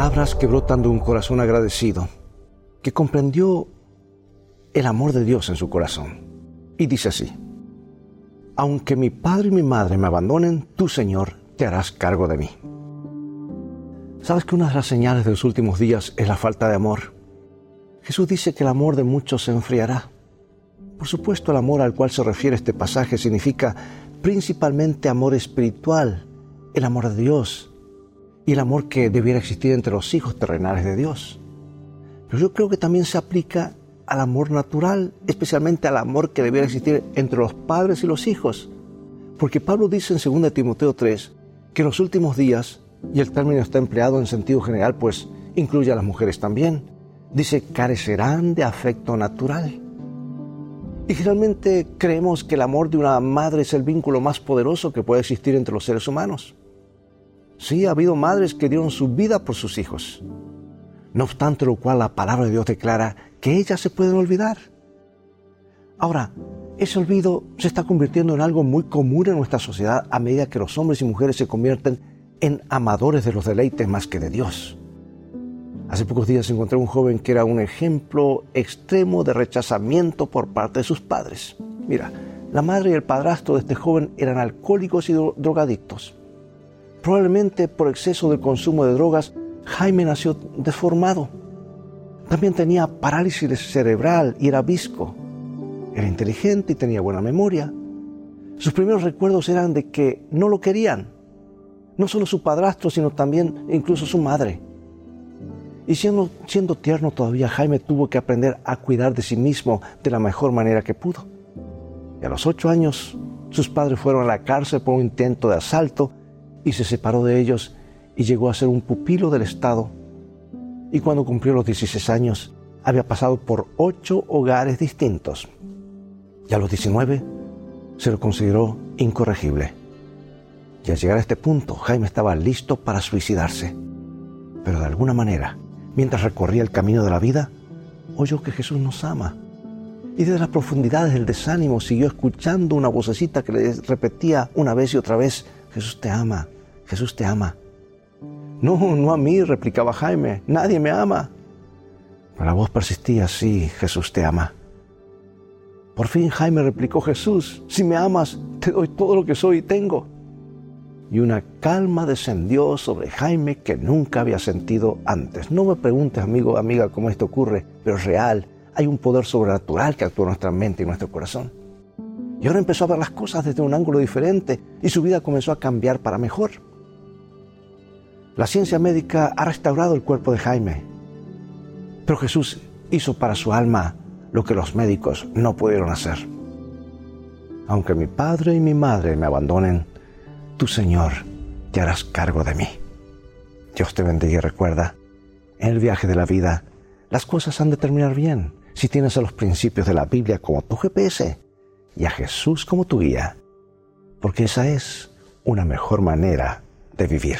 Palabras que brotan de un corazón agradecido, que comprendió el amor de Dios en su corazón. Y dice así, aunque mi padre y mi madre me abandonen, tú Señor te harás cargo de mí. ¿Sabes que una de las señales de los últimos días es la falta de amor? Jesús dice que el amor de muchos se enfriará. Por supuesto, el amor al cual se refiere este pasaje significa principalmente amor espiritual, el amor de Dios y el amor que debiera existir entre los hijos terrenales de Dios. Pero yo creo que también se aplica al amor natural, especialmente al amor que debiera existir entre los padres y los hijos. Porque Pablo dice en 2 Timoteo 3 que en los últimos días, y el término está empleado en sentido general, pues incluye a las mujeres también, dice carecerán de afecto natural. Y generalmente creemos que el amor de una madre es el vínculo más poderoso que puede existir entre los seres humanos. Sí, ha habido madres que dieron su vida por sus hijos. No obstante lo cual la palabra de Dios declara que ellas se pueden olvidar. Ahora, ese olvido se está convirtiendo en algo muy común en nuestra sociedad a medida que los hombres y mujeres se convierten en amadores de los deleites más que de Dios. Hace pocos días encontré un joven que era un ejemplo extremo de rechazamiento por parte de sus padres. Mira, la madre y el padrastro de este joven eran alcohólicos y drogadictos. Probablemente por exceso del consumo de drogas, Jaime nació deformado. También tenía parálisis cerebral y era visco. Era inteligente y tenía buena memoria. Sus primeros recuerdos eran de que no lo querían. No solo su padrastro, sino también incluso su madre. Y siendo, siendo tierno todavía, Jaime tuvo que aprender a cuidar de sí mismo de la mejor manera que pudo. Y a los ocho años, sus padres fueron a la cárcel por un intento de asalto y se separó de ellos y llegó a ser un pupilo del Estado y cuando cumplió los 16 años había pasado por ocho hogares distintos. Y a los 19 se lo consideró incorregible. Y al llegar a este punto, Jaime estaba listo para suicidarse. Pero de alguna manera, mientras recorría el camino de la vida, oyó que Jesús nos ama. Y desde las profundidades del desánimo siguió escuchando una vocecita que le repetía una vez y otra vez, Jesús te ama, Jesús te ama. No, no a mí, replicaba Jaime, nadie me ama. Pero la voz persistía, sí, Jesús te ama. Por fin Jaime replicó, Jesús, si me amas, te doy todo lo que soy y tengo. Y una calma descendió sobre Jaime que nunca había sentido antes. No me preguntes, amigo, amiga, cómo esto ocurre, pero es real. Hay un poder sobrenatural que actúa en nuestra mente y nuestro corazón. Y ahora empezó a ver las cosas desde un ángulo diferente y su vida comenzó a cambiar para mejor. La ciencia médica ha restaurado el cuerpo de Jaime, pero Jesús hizo para su alma lo que los médicos no pudieron hacer. Aunque mi padre y mi madre me abandonen, tu Señor te harás cargo de mí. Dios te bendiga y recuerda, en el viaje de la vida, las cosas han de terminar bien si tienes a los principios de la Biblia como tu GPS y a Jesús como tu guía, porque esa es una mejor manera de vivir.